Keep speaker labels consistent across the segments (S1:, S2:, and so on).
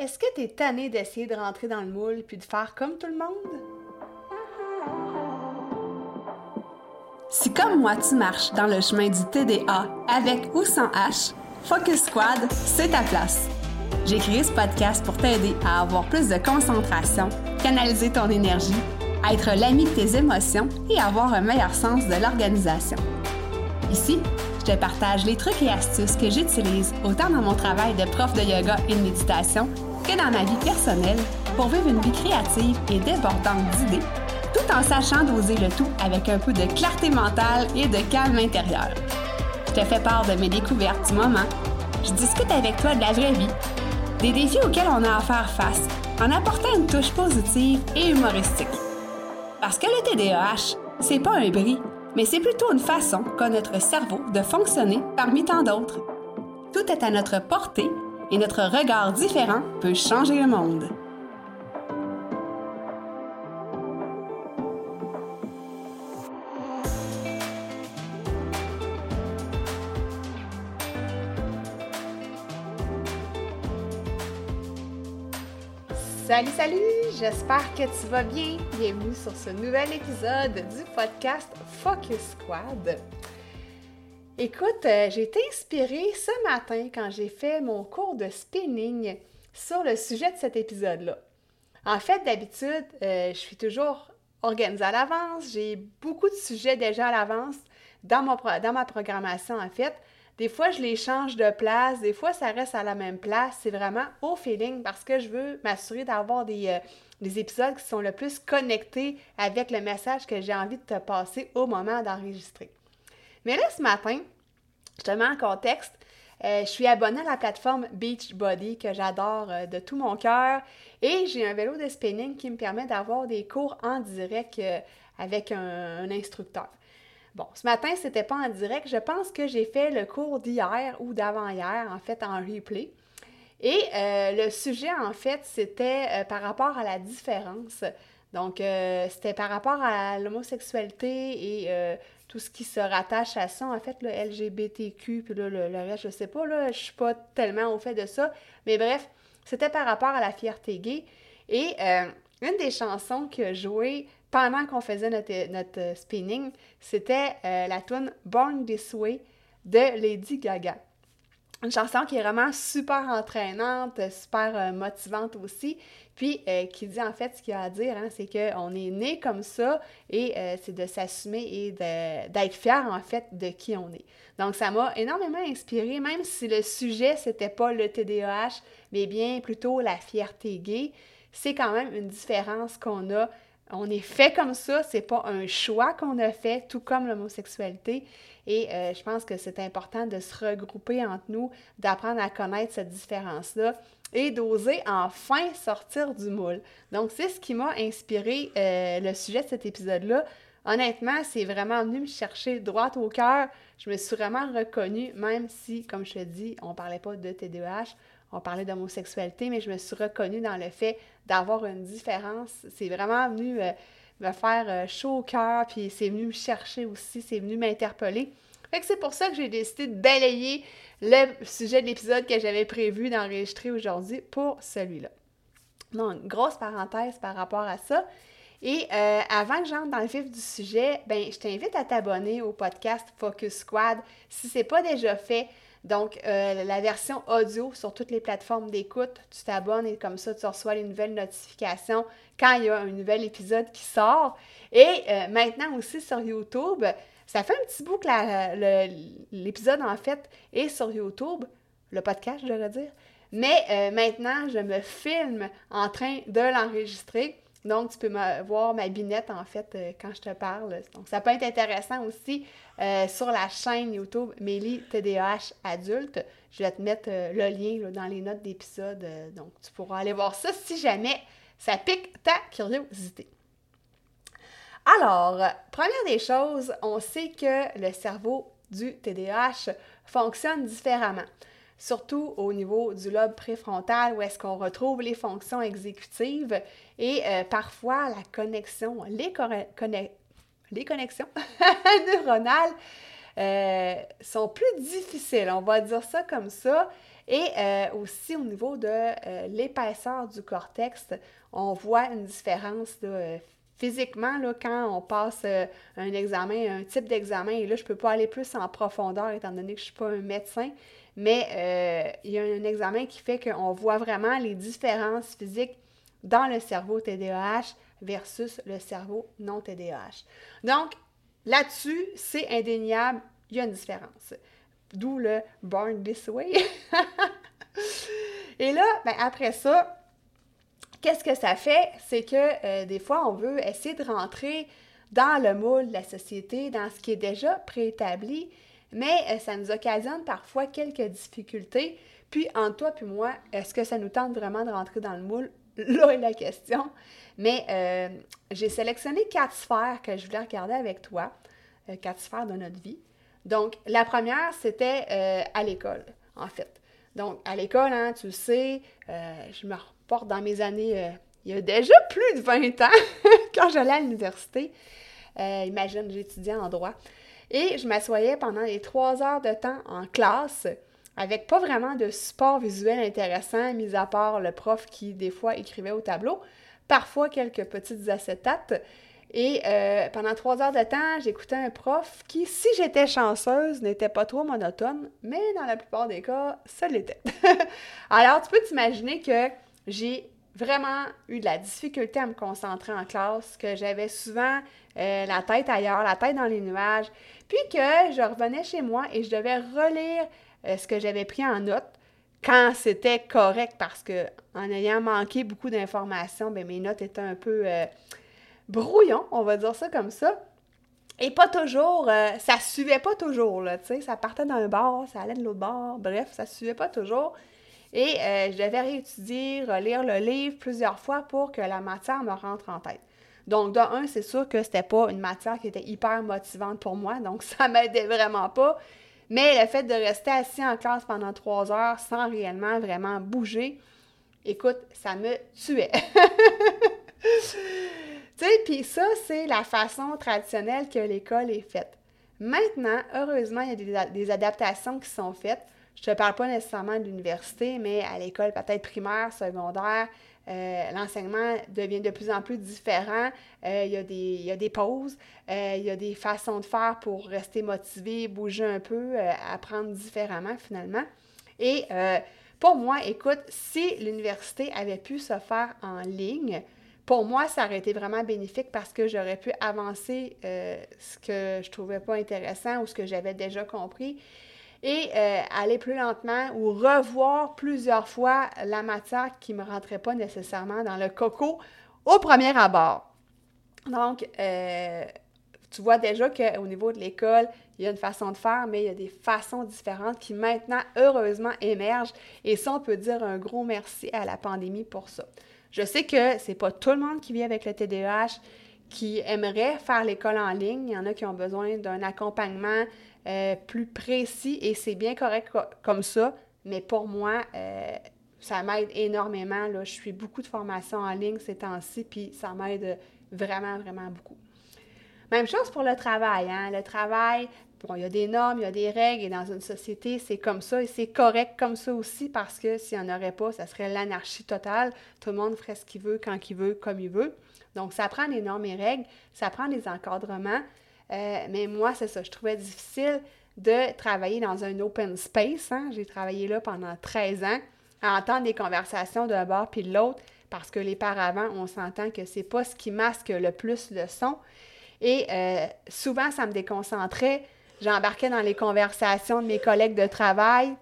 S1: Est-ce que tu es tanné d'essayer de rentrer dans le moule puis de faire comme tout le monde?
S2: Si comme moi tu marches dans le chemin du TDA avec ou sans H, Focus Squad, c'est ta place. J'ai créé ce podcast pour t'aider à avoir plus de concentration, canaliser ton énergie, être l'ami de tes émotions et avoir un meilleur sens de l'organisation. Ici, je te partage les trucs et astuces que j'utilise autant dans mon travail de prof de yoga et de méditation dans ma vie personnelle pour vivre une vie créative et débordante d'idées, tout en sachant doser le tout avec un peu de clarté mentale et de calme intérieur. Je te fais part de mes découvertes du moment. Je discute avec toi de la vraie vie, des défis auxquels on a à faire face, en apportant une touche positive et humoristique. Parce que le TDAH, c'est pas un bris, mais c'est plutôt une façon qu'a notre cerveau de fonctionner parmi tant d'autres. Tout est à notre portée et notre regard différent peut changer le monde.
S1: Salut, salut! J'espère que tu vas bien. Bienvenue sur ce nouvel épisode du podcast Focus Squad. Écoute, euh, j'ai été inspirée ce matin quand j'ai fait mon cours de spinning sur le sujet de cet épisode-là. En fait, d'habitude, euh, je suis toujours organisée à l'avance. J'ai beaucoup de sujets déjà à l'avance dans, ma programmation, en fait. Des fois, je les change de place, des fois, ça reste à la même place. C'est vraiment au feeling parce que je veux m'assurer d'avoir des, euh, des, épisodes qui sont le plus connectés avec le message que j'ai envie de te passer au moment d'enregistrer. Mais là, ce matin, je te mets en contexte. Euh, je suis abonnée à la plateforme Beachbody que j'adore euh, de tout mon cœur et j'ai un vélo de spinning qui me permet d'avoir des cours en direct euh, avec un, instructeur. Bon, ce matin, c'était pas en direct. Je pense que j'ai fait le cours d'hier ou d'avant-hier, en fait, en replay. Et le sujet, en fait, c'était par rapport à la différence. Donc, c'était par rapport à l'homosexualité et tout ce qui se rattache à ça, en fait, le LGBTQ, puis là, le, reste, je sais pas, là, je suis pas tellement au fait de ça. Mais bref, c'était par rapport à la fierté gay. Et euh, une des chansons a joué pendant qu'on faisait notre, notre spinning, c'était euh, la tune Born This Way de Lady Gaga. Une chanson qui est vraiment super entraînante, super euh, motivante aussi, puis euh, qui dit en fait ce qu'il y a à dire, hein, c'est qu'on est né comme ça et euh, c'est de s'assumer et d'être fier en fait de qui on est. Donc ça m'a énormément inspiré, même si le sujet c'était pas le TDAH, mais bien plutôt la fierté gay. C'est quand même une différence qu'on a on est fait comme ça, c'est pas un choix qu'on a fait, tout comme l'homosexualité. Et euh, je pense que c'est important de se regrouper entre nous, d'apprendre à connaître cette différence-là et d'oser enfin sortir du moule. Donc, c'est ce qui m'a inspiré euh, le sujet de cet épisode-là. Honnêtement, c'est vraiment venu me chercher droit au cœur. Je me suis vraiment reconnue, même si, comme je te dis, on ne parlait pas de TDAH, on parlait d'homosexualité, mais je me suis reconnue dans le fait d'avoir une différence. C'est vraiment venu euh, me faire euh, chaud au cœur, puis c'est venu me chercher aussi, c'est venu m'interpeller. Fait c'est pour ça que j'ai décidé de balayer le sujet de l'épisode que j'avais prévu d'enregistrer aujourd'hui pour celui-là. Donc, grosse parenthèse par rapport à ça. Et euh, avant que j'entre dans le vif du sujet, ben, je t'invite à t'abonner au podcast Focus Squad si ce n'est pas déjà fait. Donc, euh, la version audio sur toutes les plateformes d'écoute, tu t'abonnes et comme ça, tu reçois les nouvelles notifications quand il y a un nouvel épisode qui sort. Et euh, maintenant aussi sur YouTube, ça fait un petit bout que l'épisode, en fait, est sur YouTube, le podcast, je devrais dire. Mais euh, maintenant, je me filme en train de l'enregistrer. Donc, tu peux voir ma binette, en fait, euh, quand je te parle. Donc, ça peut être intéressant aussi euh, sur la chaîne YouTube Mélie TDAH Adulte. Je vais te mettre euh, le lien dans les notes d'épisode. donc, tu pourras aller voir ça si jamais ça pique ta curiosité. Alors, première des choses, on sait que le cerveau du TDAH fonctionne différemment surtout au niveau du lobe préfrontal où est-ce qu'on retrouve les fonctions exécutives et euh, parfois la connexion, les, les connexions neuronales euh, sont plus difficiles, on va dire ça comme ça. Et euh, aussi au niveau de l'épaisseur du cortex, on voit une différence physiquement là, quand on passe un examen, un type d'examen. Et là, je ne peux pas aller plus en profondeur étant donné que je ne suis pas un médecin. Mais il y a un examen qui fait qu'on voit vraiment les différences physiques dans le cerveau TDAH versus le cerveau non TDAH. Donc, là-dessus, c'est indéniable, il y a une différence. D'où le Born This Way. Et là, ben, après ça, qu'est-ce que ça fait? C'est que euh, des fois, on veut essayer de rentrer dans le moule de la société, dans ce qui est déjà préétabli, mais euh, ça nous occasionne parfois quelques difficultés. Puis, entre toi et moi, est-ce que ça nous tente vraiment de rentrer dans le moule? Là est la question. Mais euh, j'ai sélectionné quatre sphères que je voulais regarder avec toi, quatre sphères de notre vie. Donc, la première, c'était euh, à l'école, en fait. Donc, à l'école, hein, tu sais, euh, je me reporte dans mes années, euh, il y a déjà plus de 20 ans, quand j'allais à l'université. imagine, j'étudiais en droit. Et je m'assoyais pendant les trois heures de temps en classe avec pas vraiment de support visuel intéressant, mis à part le prof qui, des fois, écrivait au tableau, parfois quelques petites acétates. Et euh, pendant trois heures de temps, j'écoutais un prof qui, si j'étais chanceuse, n'était pas trop monotone, mais dans la plupart des cas, ça l'était. Alors, tu peux t'imaginer que j'ai vraiment eu de la difficulté à me concentrer en classe, que j'avais souvent euh, la tête ailleurs, la tête dans les nuages, puis que je revenais chez moi et je devais relire euh, ce que j'avais pris en note quand c'était correct parce que en ayant manqué beaucoup d'informations, ben, mes notes étaient un peu brouillon, on va dire ça comme ça. Et pas toujours, euh, ça suivait pas toujours, là, tu sais, ça partait d'un bord, ça allait de l'autre bord, bref, ça suivait pas toujours. Et euh, je devais réétudier, relire le livre plusieurs fois pour que la matière me rentre en tête. Donc, de un, c'est sûr que c'était pas une matière qui était hyper motivante pour moi, donc ça m'aidait vraiment pas. Mais le fait de rester assis en classe pendant trois heures sans réellement vraiment bouger, écoute, ça me tuait. Tu sais, puis ça, c'est la façon traditionnelle que l'école est faite. Maintenant, heureusement, il y a des, adaptations qui sont faites. Je ne parle pas nécessairement de l'université, mais à l'école peut-être primaire, secondaire, euh, l'enseignement devient de plus en plus différent. Euh, il, y a des, pauses, euh, il y a des façons de faire pour rester motivé, bouger un peu, apprendre différemment finalement. Et pour moi, écoute, si l'université avait pu se faire en ligne, pour moi, ça aurait été vraiment bénéfique parce que j'aurais pu avancer ce que je trouvais pas intéressant ou ce que j'avais déjà compris et euh, aller plus lentement ou revoir plusieurs fois la matière qui ne me rentrait pas nécessairement dans le coco au premier abord. Donc, euh, tu vois déjà qu'au niveau de l'école, il y a une façon de faire, mais il y a des façons différentes qui maintenant, heureusement, émergent. Et ça, on peut dire un gros merci à la pandémie pour ça. Je sais que c'est pas tout le monde qui vit avec le TDAH qui aimerait faire l'école en ligne. Il y en a qui ont besoin d'un accompagnement euh, plus précis et c'est bien correct comme ça. Mais pour moi, euh, ça m'aide énormément. Là. Je suis beaucoup de formations en ligne ces temps-ci, puis ça m'aide vraiment, vraiment beaucoup. Même chose pour le travail. Hein? Le travail, Bon, il y a des normes, il y a des règles, et dans une société, c'est comme ça, et c'est correct comme ça aussi, parce que s'il n'y en aurait pas, ça serait l'anarchie totale. Tout le monde ferait ce qu'il veut, quand il veut, comme il veut. Donc, ça prend des normes et règles, ça prend des encadrements. Euh, mais moi, c'est ça, je trouvais difficile de travailler dans un open space. Hein. J'ai travaillé là pendant 13 ans, à entendre des conversations d'un bord puis de l'autre, parce que les paravents, on s'entend que c'est pas ce qui masque le plus le son. Et euh, souvent, ça me déconcentrait J'embarquais dans les conversations de mes collègues de travail.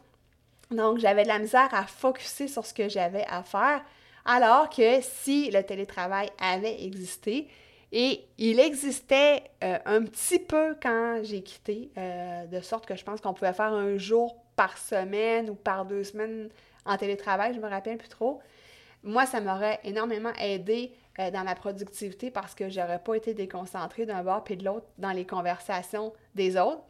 S1: Donc, j'avais de la misère à focuser sur ce que j'avais à faire. Alors que si le télétravail avait existé, et il existait euh, un petit peu quand j'ai quitté, euh, de sorte que je pense qu'on pouvait faire un jour par semaine ou par deux semaines en télétravail, je me rappelle plus trop. Moi, ça m'aurait énormément aidé euh, dans ma productivité parce que j'aurais pas été déconcentrée d'un bord puis de l'autre dans les conversations des autres.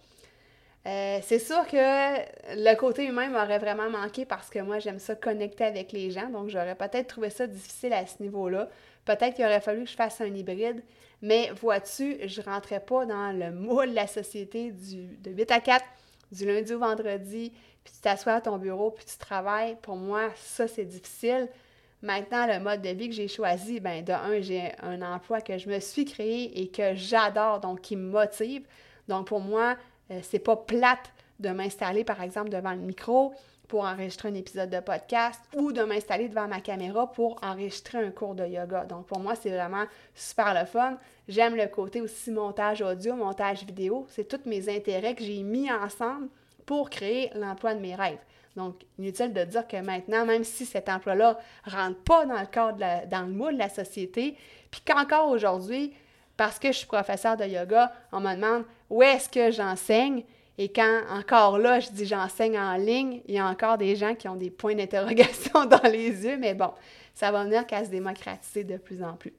S1: Euh, c'est sûr que le côté humain m'aurait vraiment manqué parce que moi, j'aime ça connecter avec les gens. Donc, j'aurais peut-être trouvé ça difficile à ce niveau-là. Peut-être qu'il aurait fallu que je fasse un hybride. Mais vois-tu, je ne rentrais pas dans le moule de la société de 8 à 4, du lundi au vendredi, puis tu t'assois à ton bureau, puis tu travailles, pour moi, ça, c'est difficile. Maintenant, le mode de vie que j'ai choisi, ben de un, j'ai un emploi que je me suis créé et que j'adore, donc qui me motive. Donc pour moi, euh, c'est pas plate de m'installer, par exemple, devant le micro pour enregistrer un épisode de podcast ou de m'installer devant ma caméra pour enregistrer un cours de yoga. Donc pour moi, c'est vraiment super le fun. J'aime le côté aussi montage audio, montage vidéo. C'est tous mes intérêts que j'ai mis ensemble pour créer l'emploi de mes rêves. Donc, inutile de dire que maintenant, même si cet emploi-là ne rentre pas dans le cadre, dans le moule de la société, puis qu'encore aujourd'hui, parce que je suis professeur de yoga, on me demande où est-ce que j'enseigne? Et quand encore là, je dis j'enseigne en ligne, il y a encore des gens qui ont des points d'interrogation dans les yeux, mais bon, ça va venir qu'à se démocratiser de plus en plus.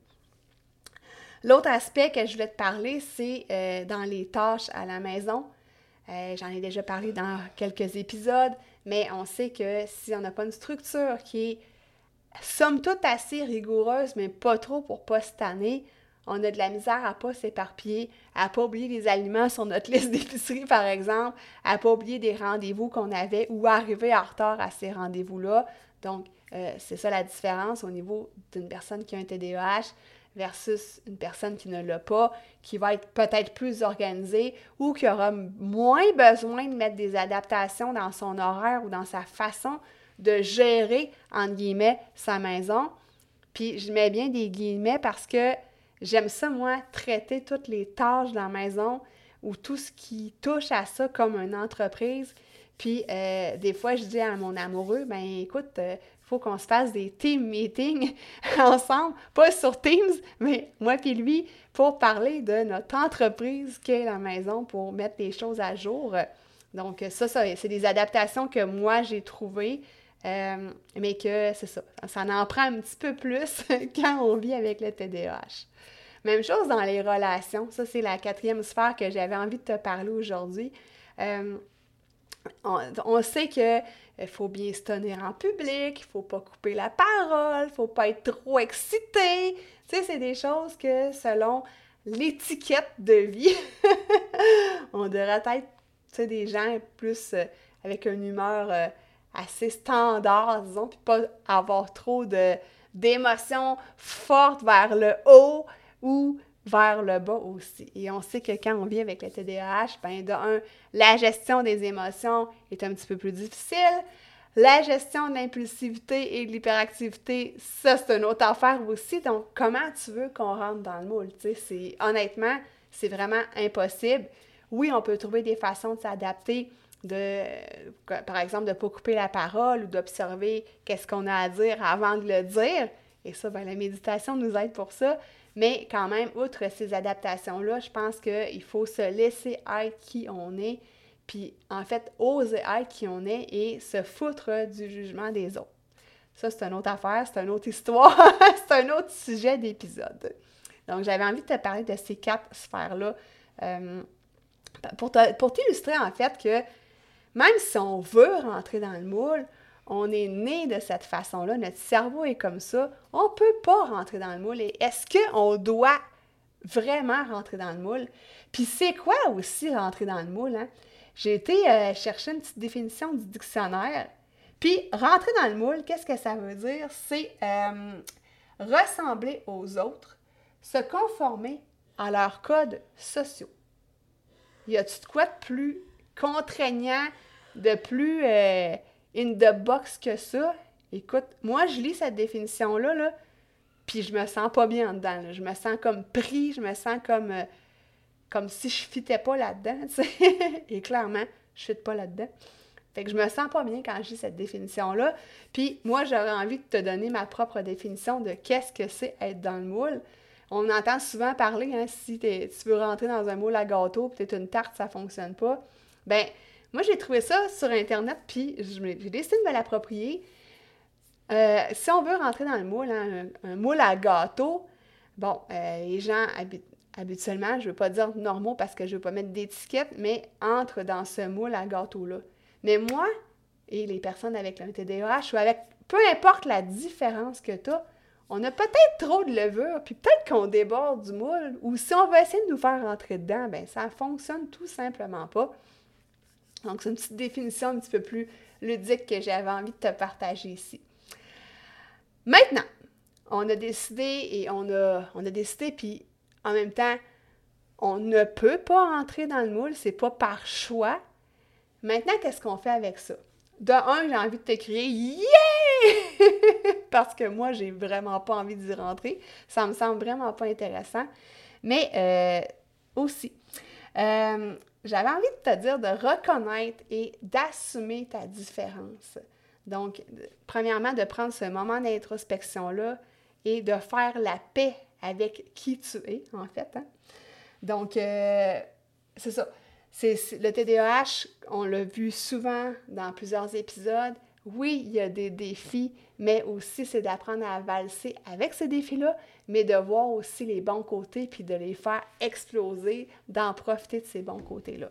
S1: L'autre aspect que je voulais te parler, c'est euh, dans les tâches à la maison. Euh, j'en ai déjà parlé dans quelques épisodes, mais on sait que si on n'a pas une structure qui est somme toute assez rigoureuse, mais pas trop pour pas se tanner, on a de la misère à pas s'éparpiller, à pas oublier les aliments sur notre liste d'épicerie, par exemple, à pas oublier des rendez-vous qu'on avait ou arriver en retard à ces rendez-vous-là. Donc, euh, c'est ça la différence au niveau d'une personne qui a un TDAH versus une personne qui ne l'a pas, qui va être peut-être plus organisée ou qui aura moins besoin de mettre des adaptations dans son horaire ou dans sa façon de gérer, entre guillemets, sa maison. Puis je mets bien des guillemets parce que j'aime ça, moi, traiter toutes les tâches dans la maison ou tout ce qui touche à ça comme une entreprise. Puis euh, des fois, je dis à mon amoureux, ben écoute, euh, faut qu'on se fasse des team meetings ensemble, pas sur Teams, mais moi et lui, pour parler de notre entreprise qu'est la maison, pour mettre les choses à jour. Donc, ça, ça c'est des adaptations que moi, j'ai trouvées, euh, mais que c'est ça, ça en prend un petit peu plus quand on vit avec le TDAH. Même chose dans les relations. Ça, c'est la quatrième sphère que j'avais envie de te parler aujourd'hui. Euh, on, sait que il faut bien se tenir en public, il faut pas couper la parole, il faut pas être trop excité. Tu sais, c'est des choses que selon l'étiquette de vie, on devrait être, des gens plus euh, avec une humeur euh, assez standard, disons, puis pas avoir trop de d'émotions fortes vers le haut ou vers le bas aussi. Et on sait que quand on vit avec le TDAH, ben de un, la gestion des émotions est un petit peu plus difficile. La gestion de l'impulsivité et de l'hyperactivité, ça, c'est une autre affaire aussi. Donc, comment tu veux qu'on rentre dans le moule? Honnêtement, c'est vraiment impossible. Oui, on peut trouver des façons de s'adapter, de, par exemple, de ne pas couper la parole ou d'observer qu'est-ce qu'on a à dire avant de le dire. Et ça, ben, la méditation nous aide pour ça. Mais quand même, outre ces adaptations-là, je pense qu'il faut se laisser être qui on est, puis en fait, oser être qui on est et se foutre du jugement des autres. Ça, c'est une autre affaire, c'est une autre histoire, c'est un autre sujet d'épisode. Donc, j'avais envie de te parler de ces quatre sphères-là euh, pour t'illustrer en fait que même si on veut rentrer dans le moule, on est né de cette façon-là, notre cerveau est comme ça, on ne peut pas rentrer dans le moule. Et est-ce qu'on doit vraiment rentrer dans le moule? Puis c'est quoi aussi rentrer dans le moule? Hein? J'ai été euh, chercher une petite définition du dictionnaire. Puis rentrer dans le moule, qu'est-ce que ça veut dire? C'est euh, ressembler aux autres, se conformer à leurs codes sociaux. Y a-tu de quoi de plus contraignant, de plus... Euh, in the box que ça, écoute, moi, je lis cette définition-là, là, puis je me sens pas bien dedans. Je me sens comme pris, je me sens comme, euh, comme si je fitais pas là-dedans. Et clairement, je fitte pas là-dedans. Fait que je me sens pas bien quand je lis cette définition-là. Puis moi, j'aurais envie de te donner ma propre définition de qu'est-ce que c'est être dans le moule. On entend souvent parler, hein, si tu veux rentrer dans un moule à gâteau, tu une tarte, ça fonctionne pas. Ben, moi, j'ai trouvé ça sur Internet, puis j'ai décidé de me l'approprier. Euh, si on veut rentrer dans le moule, hein, un, moule à gâteau, bon, euh, les gens habituellement, je ne veux pas dire normaux parce que je ne veux pas mettre d'étiquette, mais entrent dans ce moule à gâteau-là. Mais moi et les personnes avec le TDAH ou avec peu importe la différence que tu as, on a peut-être trop de levure, puis peut-être qu'on déborde du moule, ou si on veut essayer de nous faire rentrer dedans, ben ça ne fonctionne tout simplement pas. Donc, c'est une petite définition un petit peu plus ludique que j'avais envie de te partager ici. Maintenant, on a décidé et on a, on a décidé, puis en même temps, on ne peut pas rentrer dans le moule, c'est pas par choix. Maintenant, qu'est-ce qu'on fait avec ça? De un, j'ai envie de te crier Yeah! Parce que moi, j'ai vraiment pas envie d'y rentrer. Ça me semble vraiment pas intéressant. Mais euh, aussi, euh, j'avais envie de te dire de reconnaître et d'assumer ta différence. Donc, premièrement, de prendre ce moment d'introspection-là et de faire la paix avec qui tu es, en fait. Hein. Donc, euh, c'est ça. C'est, le TDAH, on l'a vu souvent dans plusieurs épisodes. Oui, il y a des défis, mais aussi c'est d'apprendre à valser avec ces défis-là, mais de voir aussi les bons côtés puis de les faire exploser, d'en profiter de ces bons côtés-là.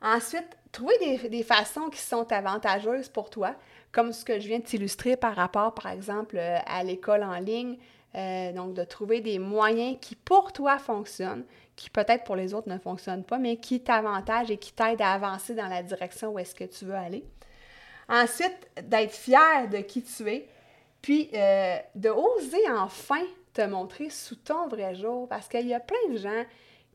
S1: Ensuite, trouver des, façons qui sont avantageuses pour toi, comme ce que je viens de t'illustrer par rapport, par exemple, euh, à l'école en ligne. Euh, donc, de trouver des moyens qui pour toi fonctionnent, qui peut-être pour les autres ne fonctionnent pas, mais qui t'avantagent et qui t'aident à avancer dans la direction où est-ce que tu veux aller. Ensuite, d'être fier de qui tu es, puis euh, de oser enfin te montrer sous ton vrai jour, parce qu'il y a plein de gens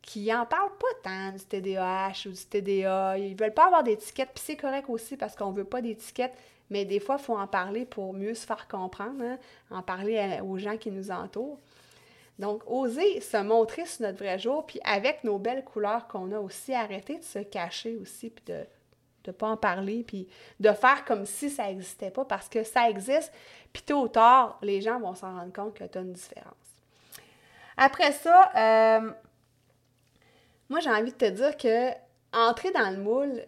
S1: qui en parlent pas tant du TDAH ou du TDA, ils veulent pas avoir d'étiquette, puis c'est correct aussi parce qu'on veut pas d'étiquette, mais des fois, il faut en parler pour mieux se faire comprendre, hein, en parler aux gens qui nous entourent. Donc, oser se montrer sur notre vrai jour, puis avec nos belles couleurs qu'on a aussi, arrêter de se cacher aussi, puis de ne pas en parler, puis de faire comme si ça n'existait pas, parce que ça existe, puis tôt ou tard, les gens vont s'en rendre compte que tu as une différence. Après ça, euh, moi, j'ai envie de te dire que entrer dans le moule,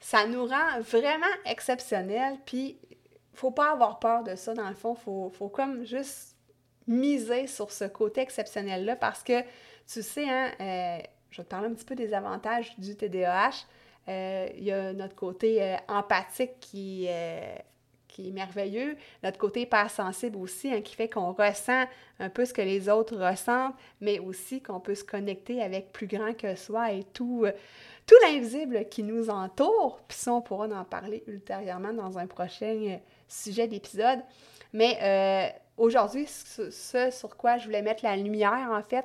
S1: ça nous rend vraiment exceptionnels. Puis, faut pas avoir peur de ça, dans le fond. Faut, faut comme juste miser sur ce côté exceptionnel-là parce que, tu sais, hein, euh, je vais te parler un petit peu des avantages du TDAH. Euh, il y a notre côté euh, empathique qui, qui est merveilleux, notre côté hyper sensible aussi, hein, qui fait qu'on ressent un peu ce que les autres ressentent, mais aussi qu'on peut se connecter avec plus grand que soi et tout tout l'invisible qui nous entoure, puis ça, on pourra en parler ultérieurement dans un prochain euh, sujet d'épisode. Mais euh, aujourd'hui, ce, sur quoi je voulais mettre la lumière, en fait,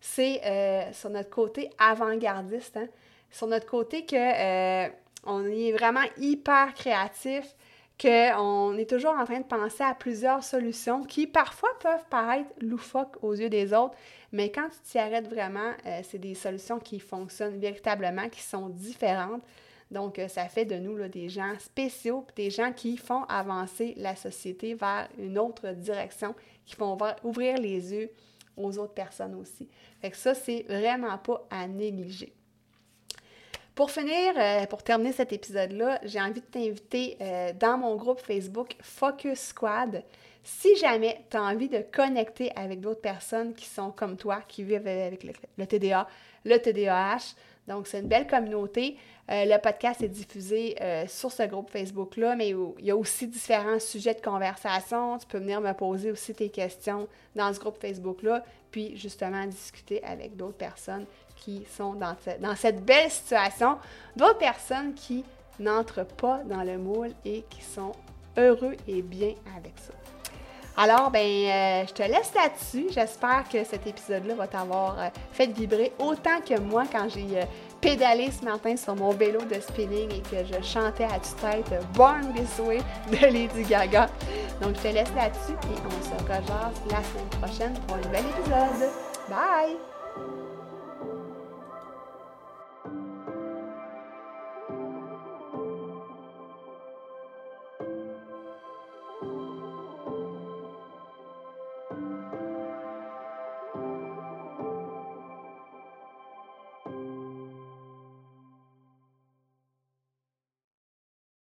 S1: c'est euh, sur notre côté avant-gardiste, hein. Sur notre côté que on est vraiment hyper créatif, qu'on est toujours en train de penser à plusieurs solutions qui parfois peuvent paraître loufoques aux yeux des autres, mais quand tu t'y arrêtes vraiment, euh, c'est des solutions qui fonctionnent véritablement, qui sont différentes. Donc, euh, ça fait de nous là, des gens spéciaux, des gens qui font avancer la société vers une autre direction, qui font ouvrir les yeux aux autres personnes aussi. Fait que ça, c'est vraiment pas à négliger. Pour finir, euh, pour terminer cet épisode-là, j'ai envie de t'inviter euh, dans mon groupe Facebook Focus Squad. Si jamais tu as envie de connecter avec d'autres personnes qui sont comme toi, qui vivent avec le, TDA, le TDAH, donc c'est une belle communauté. Euh, le podcast est diffusé sur ce groupe Facebook-là, mais il y a aussi différents sujets de conversation. Tu peux venir me poser aussi tes questions dans ce groupe Facebook-là, puis justement discuter avec d'autres personnes sont dans, dans cette belle situation, d'autres personnes qui n'entrent pas dans le moule et qui sont heureux et bien avec ça. Alors, ben, euh, je te laisse là-dessus. J'espère que cet épisode-là va t'avoir euh, fait vibrer autant que moi quand j'ai euh, pédalé ce matin sur mon vélo de spinning et que je chantais à tue-tête Born This Way de Lady Gaga. Donc, je te laisse là-dessus et on se rejoint la semaine prochaine pour un nouvel épisode. Bye!